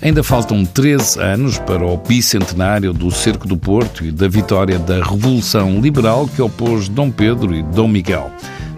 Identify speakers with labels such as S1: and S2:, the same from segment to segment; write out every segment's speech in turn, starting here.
S1: Ainda faltam 13 anos para o bicentenário do Cerco do Porto e da vitória da Revolução Liberal que opôs Dom Pedro e Dom Miguel.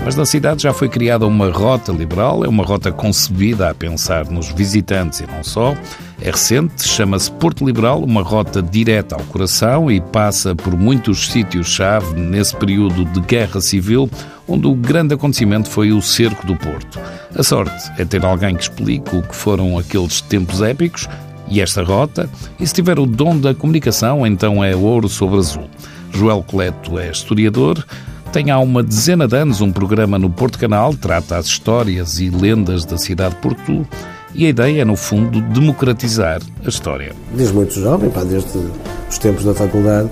S1: Mas na cidade já foi criada uma rota liberal, é uma rota concebida a pensar nos visitantes e não só. É recente, chama-se Porto Liberal, uma rota direta ao coração e passa por muitos sítios-chave nesse período de guerra civil, onde o grande acontecimento foi o cerco do Porto. A sorte é ter alguém que explique o que foram aqueles tempos épicos e esta rota, e se tiver o dom da comunicação, então é ouro sobre azul. Joel Coleto é historiador, tem há uma dezena de anos um programa no Porto Canal, trata as histórias e lendas da cidade de Porto e a ideia é, no fundo, democratizar a história.
S2: Desde muito jovem, pá, desde os tempos da faculdade,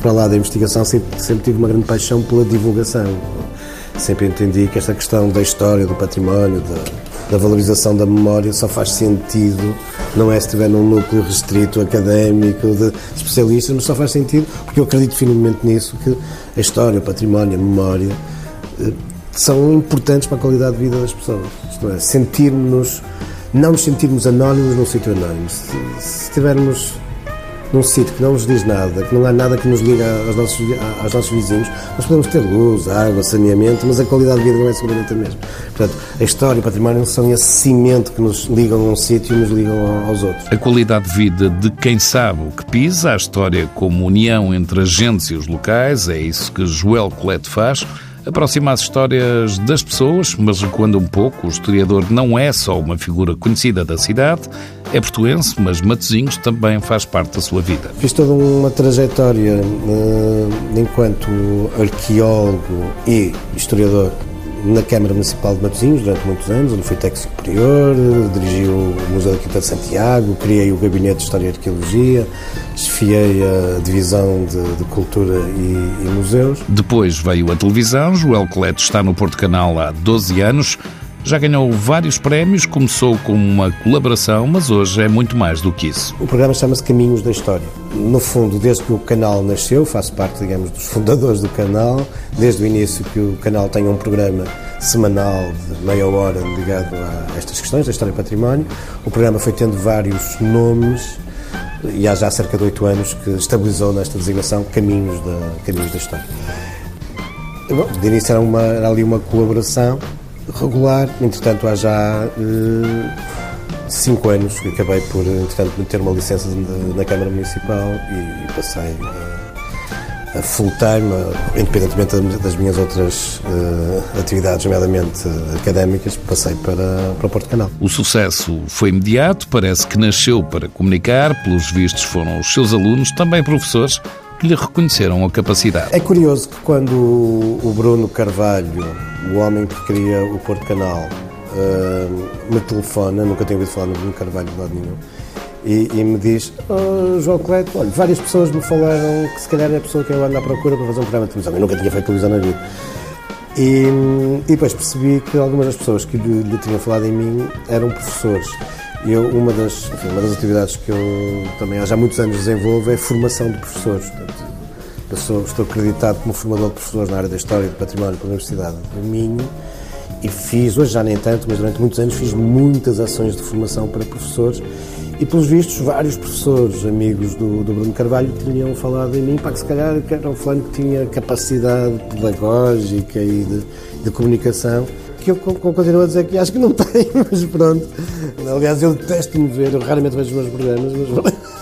S2: para lá da investigação, sempre, sempre tive uma grande paixão pela divulgação. Sempre entendi que esta questão da história, do património, da, da valorização da memória só faz sentido, não é se estiver num núcleo restrito académico de especialistas, mas só faz sentido porque eu acredito firmemente nisso, que a história, o património, a memória eh, são importantes para a qualidade de vida das pessoas. Isto é, sentirmos, não nos sentirmos anónimos num sítio anónimo. Se, estivermos num sítio que não nos diz nada, que não há nada que nos liga aos nossos, aos nossos vizinhos, nós podemos ter luz, água, saneamento, mas a qualidade de vida não é seguramente a mesma. Portanto, a história e o património são esse cimento que nos ligam a um sítio e nos ligam aos outros.
S1: A qualidade de vida de quem sabe o que pisa, a história como união entre agentes e os locais, é isso que Joel Colette faz aproxima as histórias das pessoas, mas recuando um pouco, o historiador não é só uma figura conhecida da cidade, é portuense, mas Matosinhos também faz parte da sua vida.
S2: Fiz toda uma trajetória uh, enquanto arqueólogo e historiador na Câmara Municipal de Matosinhos durante muitos anos, onde fui técnico superior, dirigi o Museu da Quinta de Santiago, criei o Gabinete de História e Arqueologia, desfiei a Divisão de, de Cultura e, e, Museus.
S1: Depois veio a televisão, Joel Coleto está no Porto Canal há 12 anos, já ganhou vários prémios, começou com uma colaboração, mas hoje é muito mais do que isso.
S2: O programa chama-se Caminhos da História. No fundo, desde que o canal nasceu, faço parte, digamos, dos fundadores do canal, desde o início que o canal tem um programa semanal de meia hora ligado a estas questões da história e património. O programa foi tendo vários nomes e há já cerca de oito anos que estabilizou nesta designação Caminhos da, Caminhos da História. Bom, de início era, uma, era ali uma colaboração regular. Entretanto, há já uh, cinco anos que acabei por, entretanto, ter uma licença de, na Câmara Municipal e, e passei a, a full-time, independentemente das minhas outras uh, atividades, nomeadamente académicas, passei para, para Porto Canal.
S1: O sucesso foi imediato, parece que nasceu para comunicar, pelos vistos foram os seus alunos, também professores, que lhe reconheceram a capacidade.
S2: É curioso que quando o Bruno Carvalho, o homem que cria o Porto Canal, uh, me telefona, nunca tenho ouvido falar no Bruno Carvalho de lado nenhum, e, e, me diz, oh, João Cleto, olha, várias pessoas me falaram que se calhar é a pessoa que eu ando à procura para fazer um programa de televisão. Eu nunca tinha feito televisão na vida. E, e depois percebi que algumas das pessoas que lhe, lhe tinham falado em mim eram professores. Eu, uma das, enfim, uma das atividades que eu também há já muitos anos desenvolvo é formação de professores. Portanto, eu sou, estou acreditado como formador de professores na área da História e do Património pela Universidade do Minho e fiz, hoje já nem tanto, mas durante muitos anos fiz muitas ações de formação para professores e, pelos vistos, vários professores, amigos do, do Bruno Carvalho, tinham falado em mim, para que se calhar era um fulano que tinha capacidade pedagógica e de, de comunicação que eu continuo a dizer que acho que não tenho, mas pronto. Aliás, eu detesto-me ver, eu raramente vejo os meus programas, mas.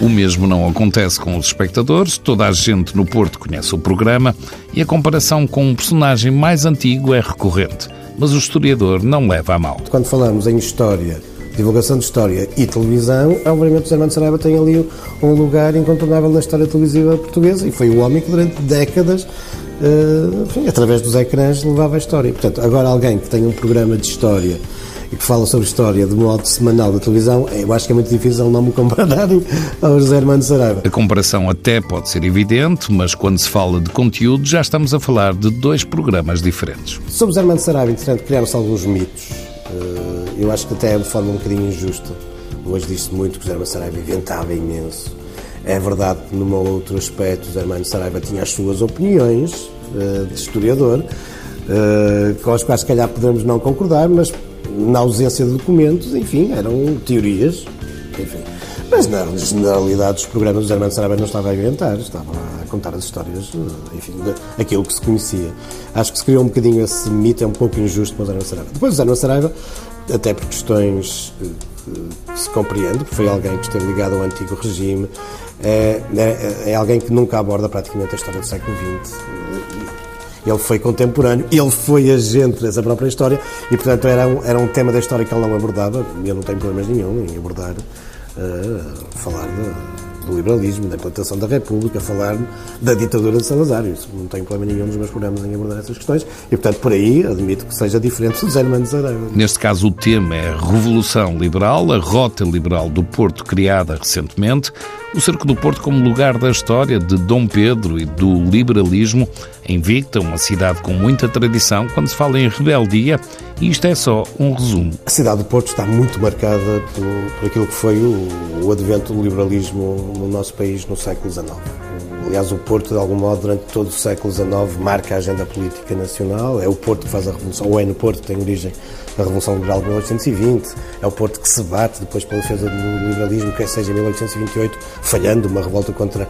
S1: O mesmo não acontece com os espectadores, toda a gente no Porto conhece o programa e a comparação com um personagem mais antigo é recorrente. Mas o historiador não leva a mal.
S2: Quando falamos em história, divulgação de história e televisão, obviamente o Zé Armando Saraiva tem ali um lugar incontornável na história televisiva portuguesa e foi o homem que durante décadas uh, enfim, através dos ecrãs, levava a história. Portanto, agora alguém que tem um programa de história e que fala sobre história de modo semanal da televisão, eu acho que é muito difícil não me compararem ao José Armando Saraiva.
S1: A comparação até pode ser evidente, mas quando se fala de conteúdo, já estamos a falar de dois programas diferentes.
S2: Sobre José Armando Saraiva, entretanto, criaram-se alguns mitos. Eh, eu acho que até é de forma um bocadinho injusta. Hoje diz-se muito que José Armando Saraiva inventava imenso é verdade que, num outro aspecto, José Armando Saraiva tinha as suas opiniões de historiador, com as quais, se calhar, podemos não concordar, mas na ausência de documentos, enfim, eram teorias enfim. Mas na generalidade dos programas do Zé Armando Saraiva não estava a inventar, estava a contar as histórias, enfim, aquilo que se conhecia. Acho que se criou um bocadinho esse mito, é um pouco injusto para o Armando Saraiva. Depois o Armando Saraiva, até por questões eh, que se compreende, porque foi alguém que esteve ligado ao antigo regime, é, é, é alguém que nunca aborda praticamente a história do século XX ele foi contemporâneo, ele foi agente dessa própria história e, portanto, era um, era um tema da história que ele não abordava. E eu não tenho problemas nenhum em abordar, uh, falar de, do liberalismo, da implantação da República, falar da ditadura de Salazar. Isso não tenho problema nenhum nos meus programas em abordar essas questões e, portanto, por aí admito que seja diferente do Zé Saraiva.
S1: Neste caso, o tema é Revolução Liberal, a Rota Liberal do Porto, criada recentemente o Cerco do Porto como lugar da história de Dom Pedro e do liberalismo, invicta, uma cidade com muita tradição quando se fala em rebeldia, e isto é só um resumo.
S2: A cidade do Porto está muito marcada por, por aquilo que foi o, o advento do liberalismo no nosso país no século XIX. Aliás, o Porto, de algum modo, durante todo o século XIX, marca a agenda política nacional. É o Porto que faz a revolução, ou é no Porto que tem origem a Revolução Liberal de 1820. É o Porto que se bate depois pela defesa do liberalismo, quer seja em 1828, falhando uma revolta contra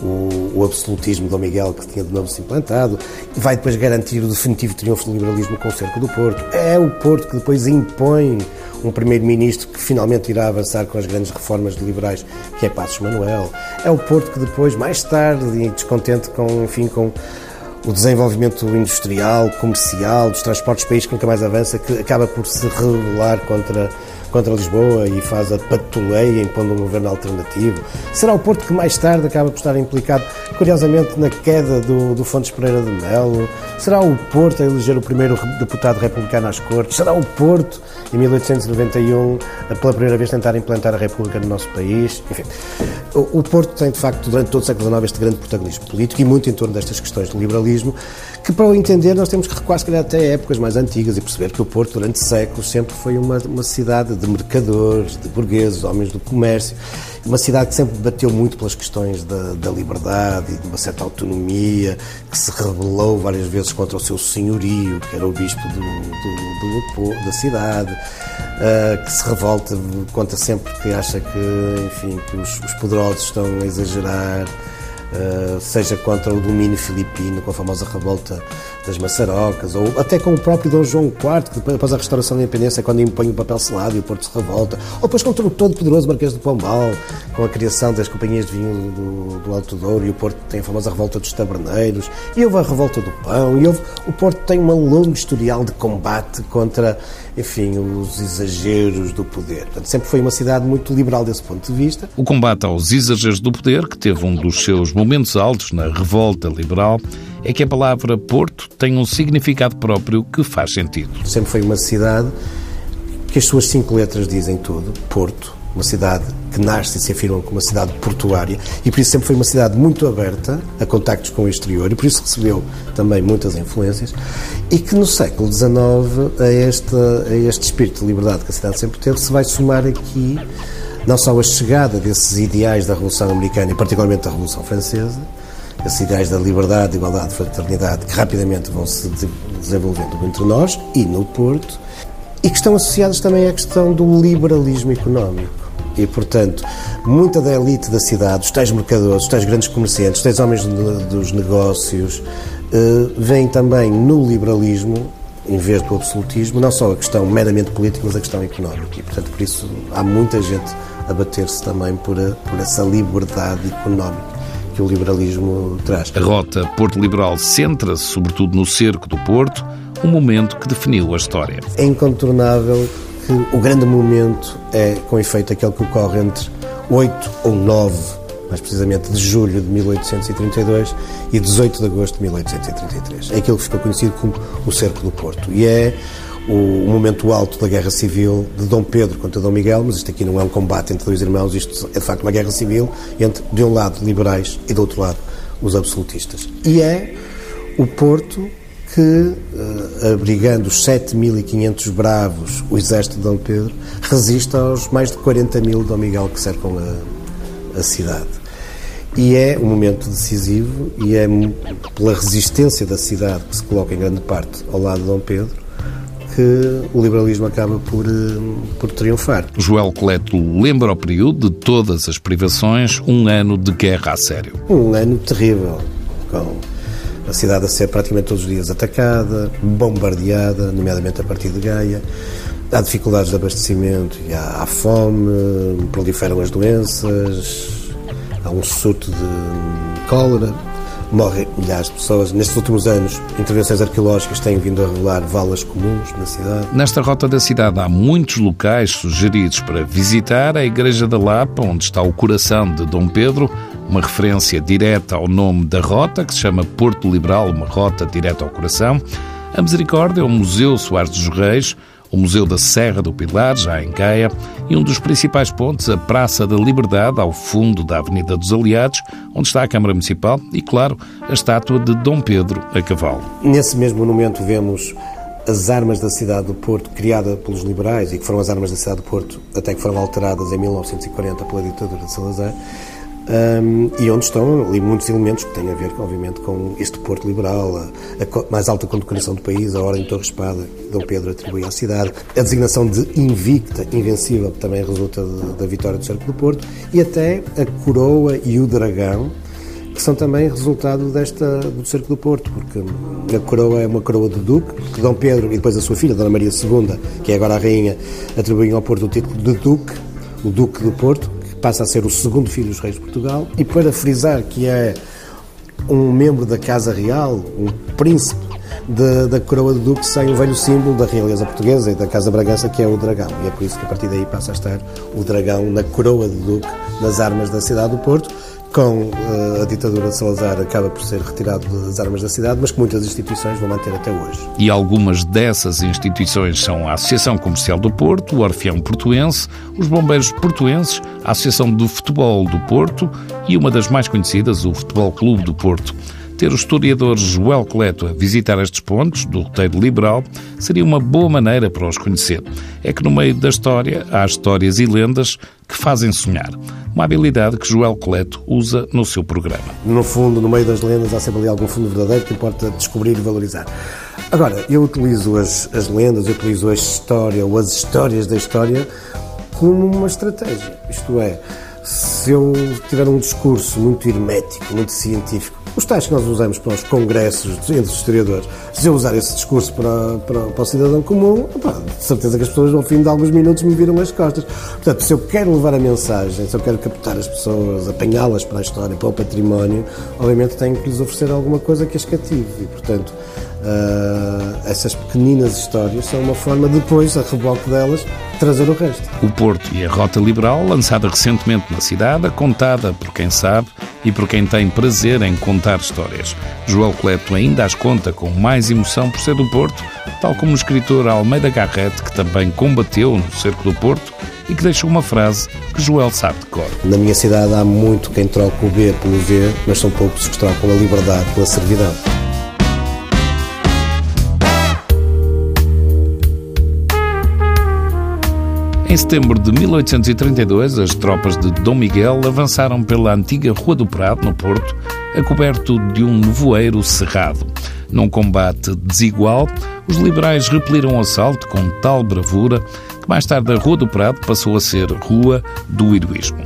S2: o, o, absolutismo de Dom Miguel que tinha de novo se implantado, vai depois garantir o definitivo triunfo do liberalismo com o cerco do Porto. É o Porto que depois impõe um primeiro-ministro que finalmente irá avançar com as grandes reformas liberais, que é Passos Manuel. É o Porto que depois, mais tarde, e descontente com, enfim, com o desenvolvimento industrial, comercial, dos transportes do país que nunca mais avança, que acaba por se rebelar contra contra Lisboa e faz a patuleia impondo um governo alternativo? Será o Porto que mais tarde acaba por estar implicado, curiosamente, na queda do, do Fontes Pereira de Melo? Será o Porto a eleger o primeiro deputado republicano às Cortes? Será o Porto, em 1891, a pela primeira vez tentar implantar a República no nosso país? Enfim, o, o Porto tem, de facto, durante todo o século XIX, este grande protagonismo político e muito em torno destas questões do liberalismo, que para o entender nós temos que recuar, se calhar, até épocas mais antigas e perceber que o Porto, durante séculos, sempre foi uma, uma cidade de mercadores, de burgueses, homens do comércio. Uma cidade que sempre bateu muito pelas questões da, da liberdade e de uma certa autonomia, que se rebelou várias vezes contra o seu senhorio, que era o bispo do, do, do, da cidade, uh, que se revolta, conta sempre que acha que, enfim, que os, os poderosos estão a exagerar, uh, seja contra o domínio filipino, com a famosa revolta das maçarocas, ou até com o próprio Dom João IV, que depois, após a restauração da independência, é quando impõe o papel selado e o Porto se revolta, ou depois contra o todo-poderoso Marquês de Pombal, com a criação das companhias de vinho do, do, Alto Douro, e o Porto tem a famosa revolta dos taberneiros, e houve a revolta do pão, e houve, o Porto tem um longo historial de combate contra, enfim, os exageros do poder. Portanto, sempre foi uma cidade muito liberal desse ponto de vista.
S1: O combate aos exageros do poder, que teve um dos seus momentos altos na revolta liberal, é que a palavra Porto tem um significado próprio que faz sentido.
S2: Sempre foi uma cidade que as suas cinco letras dizem tudo, Porto, uma cidade que nasce e se afirma como uma cidade portuária. E por isso sempre foi uma cidade muito aberta a contactos com o exterior. E por isso recebeu também muitas influências. E que no século XIX a este, a este espírito de liberdade que a cidade sempre teve se vai somar aqui não só a chegada desses ideais da Revolução Americana e particularmente da Revolução Francesa esses ideais da liberdade, igualdade, fraternidade, que rapidamente vão se desenvolvendo entre nós e no Porto, e que estão associados também à questão do liberalismo económico. E, portanto, muita da elite da cidade, os tais mercadores, os tais grandes comerciantes, os tais homens dos negócios, eh, veem também no liberalismo, em vez do absolutismo, não só a questão meramente política, mas a questão económica. E, portanto, por isso há muita gente a bater-se também por, por essa liberdade económica que o liberalismo traz.
S1: A rota Porto Liberal centra-se sobretudo no cerco do Porto, um momento que definiu a história.
S2: É incontornável que o grande momento é, com efeito, aquele que ocorre entre 8 ou 9, mais precisamente de julho de 1832 e 18 de agosto de 1833. É aquilo que ficou conhecido como o Cerco do Porto. E é o momento alto da Guerra Civil de Dom Pedro contra Dom Miguel, mas isto aqui não é um combate entre dois irmãos, isto é de facto uma guerra civil entre, de um lado, liberais e do outro lado, os absolutistas. E é o Porto que, eh, abrigando os 7.500 bravos, o exército de Dom Pedro, resiste aos mais de 40 mil de Dom Miguel que cercam a, a cidade. E é um momento decisivo e é pela resistência da cidade que se coloca em grande parte ao lado de Dom Pedro que o liberalismo acaba por, eh, por triunfar.
S1: Joel Coleto lembra o período de todas as privações, um ano de guerra a sério.
S2: Um ano terrível, com a cidade a ser praticamente todos os dias atacada, bombardeada, nomeadamente a partir de Gaia. Há dificuldades de abastecimento e há, há fome, proliferam as doenças, há um surto de cólera, morrem milhares de pessoas. Nestes últimos anos, intervenções arqueológicas têm vindo a revelar valas comuns na cidade.
S1: Nesta rota da cidade há muitos locais sugeridos para visitar a Igreja da Lapa, onde está o coração de Dom Pedro, uma referência direta ao nome da rota, que se chama Porto Liberal, uma rota direta ao coração. A Misericórdia, o Museu Soares dos Reis, o Museu da Serra do Pilar, já em Gaia, e um dos principais pontos, a Praça da Liberdade, ao fundo da Avenida dos Aliados, onde está a Câmara Municipal e, claro, a estátua de Dom Pedro a cavalo.
S2: Nesse mesmo monumento vemos as armas da cidade do Porto, criada pelos liberais e que foram as armas da cidade do Porto até que foram alteradas em 1940 pela ditadura de Salazar um, e onde estão ali muitos elementos que têm a ver, obviamente, com este Porto Liberal, a, a mais alta condecoração do país, a Ordem de Torre Espada, que Dom Pedro atribui à cidade, a designação de invicta, invencível, que também resulta da vitória do Cerco do Porto, e até a coroa e o dragão, que são também resultado desta, do Cerco do Porto, porque a coroa é uma coroa do Duque, que Dom Pedro e depois a sua filha, Dona Maria II, que é agora a rainha, atribuem ao Porto o título de Duque, o Duque do Porto, passa a ser o segundo filho dos reis de Portugal, e para frisar que é um membro da Casa Real, um príncipe de, da coroa de duque, sem o velho símbolo da realeza portuguesa e da Casa Bragança, que é o dragão. E é por isso que a partir daí passa a estar o dragão na coroa de duque nas armas da cidade do Porto, com uh, a ditadura de Salazar acaba por ser retirado das armas da cidade, mas que muitas instituições vão manter até hoje.
S1: E algumas dessas instituições são a Associação Comercial do Porto, o Orfeão Portuense, os Bombeiros Portuenses, a Associação do Futebol do Porto e uma das mais conhecidas, o Futebol Clube do Porto. Ter o historiador Joel Coleto a visitar estes pontos do roteiro liberal seria uma boa maneira para os conhecer. É que no meio da história há histórias e lendas que fazem sonhar. Uma habilidade que Joel Coleto usa no seu programa.
S2: No fundo, no meio das lendas, há sempre ali algum fundo verdadeiro que importa descobrir e valorizar. Agora, eu utilizo as, as lendas, eu utilizo a história ou as histórias da história como uma estratégia. Isto é, se eu tiver um discurso muito hermético, muito científico, os tais que nós usamos para os congressos entre os historiadores, se eu usar esse discurso para, para, para o cidadão comum, opa, de certeza que as pessoas ao fim de alguns minutos me viram as costas. Portanto, se eu quero levar a mensagem, se eu quero captar as pessoas, apanhá-las para a história, para o património, obviamente tenho que lhes oferecer alguma coisa que as cative. E, portanto, Uh, essas pequeninas histórias são uma forma depois, a reboque delas, trazer o resto.
S1: O Porto e a Rota Liberal, lançada recentemente na cidade, contada por quem sabe e por quem tem prazer em contar histórias. Joel Cleto ainda as conta com mais emoção por ser do Porto, tal como o escritor Almeida Garrett, que também combateu no cerco do Porto e que deixou uma frase que Joel sabe de cor.
S2: Na minha cidade há muito quem troca o B pelo V, mas são poucos que trocam a liberdade pela servidão.
S1: Em setembro de 1832, as tropas de Dom Miguel avançaram pela antiga Rua do Prado, no Porto, a coberto de um nevoeiro cerrado. Num combate desigual, os liberais repeliram o assalto com tal bravura que mais tarde a Rua do Prado passou a ser Rua do Heroísmo.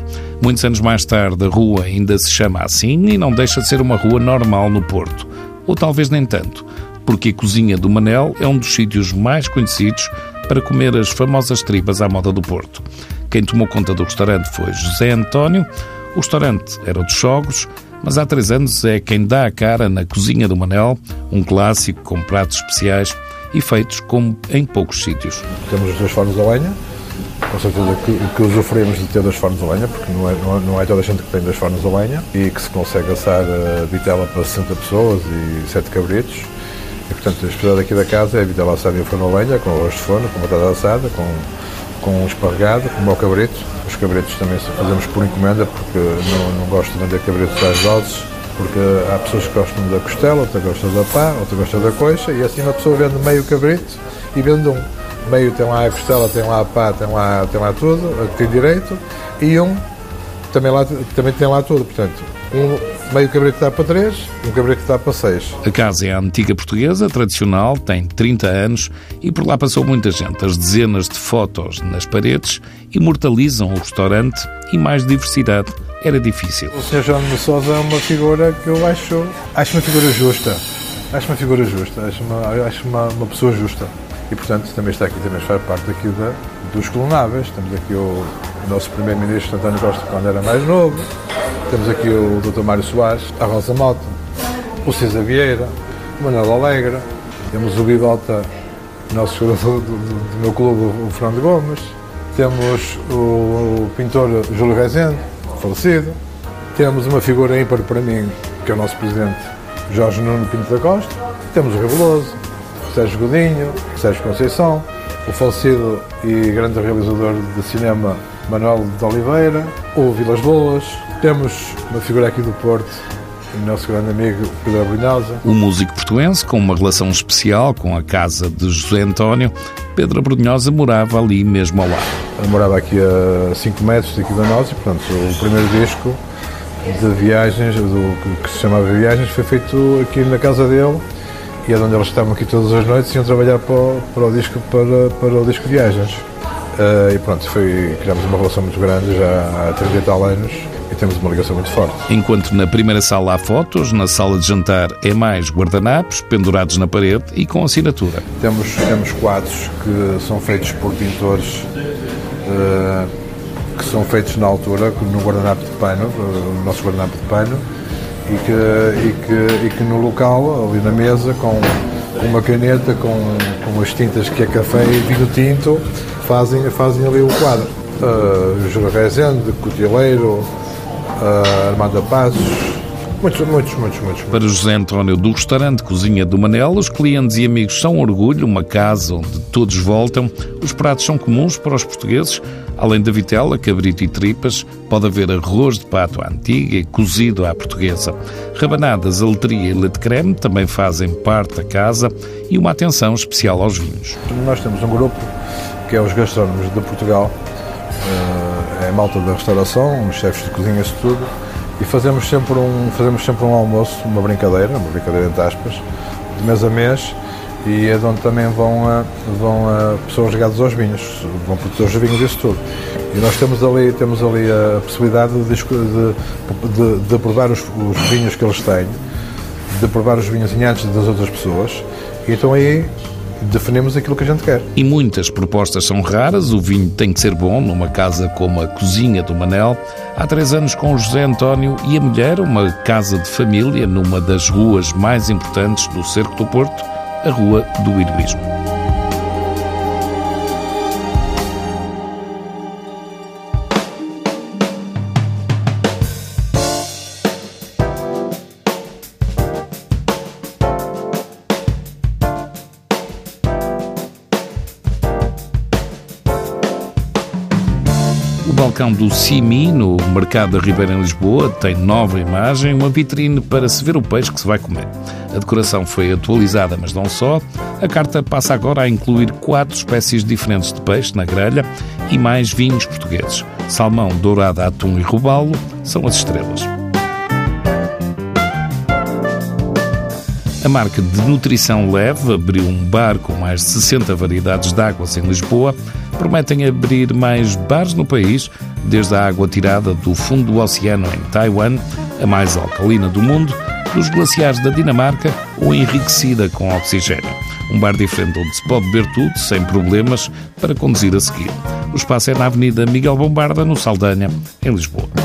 S1: Muitos anos mais tarde, a rua ainda se chama assim e não deixa de ser uma rua normal no Porto. Ou talvez nem tanto, porque a cozinha do Manel é um dos sítios mais conhecidos para comer as famosas tripas à moda do Porto. Quem tomou conta do restaurante foi José António. O restaurante era dos sogros, mas há três anos é quem dá a cara na cozinha do Manel, um clássico com pratos especiais e feitos como em poucos sítios.
S3: Temos os dois fornos a lenha, com certeza que, que usufruímos de ter dois fornos a lenha, porque não é, não é, não é toda a gente que tem dois fornos a lenha e que se consegue assar a vitela para 60 pessoas e 7 cabritos e, portanto, a especialidade aqui da casa é a vitela assada em forno a lenha, com arroz de forno, com batata assada, com, com esparregado, com mau cabrito. Os cabritos também fazemos por encomenda, porque não, não gosto de vender cabritos às doses, porque há pessoas que gostam da costela, outra gosta da pá, outra gosta da coxa, e assim uma pessoa vende meio cabrito e vende um. Meio tem lá a costela, tem lá a pá, tem lá, tem lá tudo, tem direito, e um também, lá, também tem lá tudo. Portanto, um meio cabrito dá para 3, um cabrito dá para 6.
S1: A casa é a antiga portuguesa, tradicional, tem 30 anos e por lá passou muita gente. As dezenas de fotos nas paredes imortalizam o restaurante e mais diversidade era difícil.
S3: O Sr. João de Sousa é uma figura que eu acho, acho uma figura justa. Acho uma figura justa, acho uma, acho uma, uma pessoa justa. E, portanto, também está aqui, também faz parte aqui da, dos colonáveis. Temos aqui o, nosso primeiro-ministro António Costa, quando era mais novo. Temos aqui o Dr. Mário Soares, a Rosa Mota, o César Vieira, o Manuel Alegre. Temos o Bibota, nosso jogador do, do, do, meu clube, o Fernando Gomes. Temos o, o pintor Júlio Rezende, falecido. Temos uma figura ímpar para mim, que é o nosso presidente Jorge Nuno Pinto da Costa. Temos o Reveloso, Sérgio Godinho, Sérgio Conceição, o falecido e grande realizador de cinema Manuel de Oliveira, o Vilas Boas, temos uma figura aqui do Porto, o nosso grande amigo Pedro Abrunhosa.
S1: O músico portuense, com uma relação especial com a casa de José António, Pedro Abrunhosa morava ali mesmo ao lado.
S3: Morava aqui a 5 metros daqui da nós e, portanto, o primeiro disco de viagens, do que se chamava Viagens, foi feito aqui na casa dele e é onde eles estavam aqui todas as noites e iam trabalhar para o, para o disco para, para o disco Viagens. Uh, e pronto, foi, criámos uma relação muito grande já há 30 e tal anos e temos uma ligação muito forte.
S1: Enquanto na primeira sala há fotos, na sala de jantar é mais guardanapos pendurados na parede e com assinatura.
S3: Temos, temos quadros que são feitos por pintores uh, que são feitos na altura, no guardanapo de pano, uh, o nosso guardanapo de pano, e que, e que, e que no local, ali na mesa, com uma caneta, com, com as tintas que é café e vinho tinto, fazem, fazem ali o quadro. Uh, Júlio Rezende, Cotileiro, uh, Armando Passos, Muitos, muitos, muitos, muitos.
S1: Para José António do restaurante Cozinha do Manel, os clientes e amigos são orgulho, uma casa onde todos voltam. Os pratos são comuns para os portugueses. Além da vitela, cabrito e tripas, pode haver arroz de pato à antiga e cozido à portuguesa. Rabanadas, aletria e leite creme também fazem parte da casa e uma atenção especial aos vinhos.
S3: Nós temos um grupo que é os gastrónomos de Portugal, eh, é a malta da restauração, os chefes de cozinha, isso tudo e fazemos sempre um, fazemos sempre um almoço, uma brincadeira, uma brincadeira entre aspas, de mês a mês, e é de onde também vão, a, vão a pessoas ligadas aos vinhos, vão produtores de vinhos isso tudo. E nós temos ali, temos ali a possibilidade de, de, de, de provar os, os, vinhos que eles têm, de provar os vinhos antes das outras pessoas, e então aí definimos aquilo que a gente quer.
S1: E muitas propostas são raras, o vinho tem que ser bom numa casa como a Cozinha do Manel. Há três anos com o José António e a mulher, uma casa de família numa das ruas mais importantes do Cerco do Porto, a Rua do Heroísmo. Balcão do Simi, no Mercado da Ribeira em Lisboa, tem nova imagem, uma vitrine para se ver o peixe que se vai comer. A decoração foi atualizada, mas não só. A carta passa agora a incluir quatro espécies diferentes de peixe na grelha e mais vinhos portugueses. Salmão, dourado, atum e robalo são as estrelas. A marca de nutrição leve abriu um bar com mais de 60 variedades de águas em Lisboa prometem abrir mais bares no país, desde a água tirada do fundo do oceano em Taiwan, a mais alcalina do mundo, dos glaciares da Dinamarca ou enriquecida com oxigênio. Um bar diferente onde se pode beber tudo, sem problemas, para conduzir a seguir. O espaço é na Avenida Miguel Bombarda, no Saldanha, em Lisboa.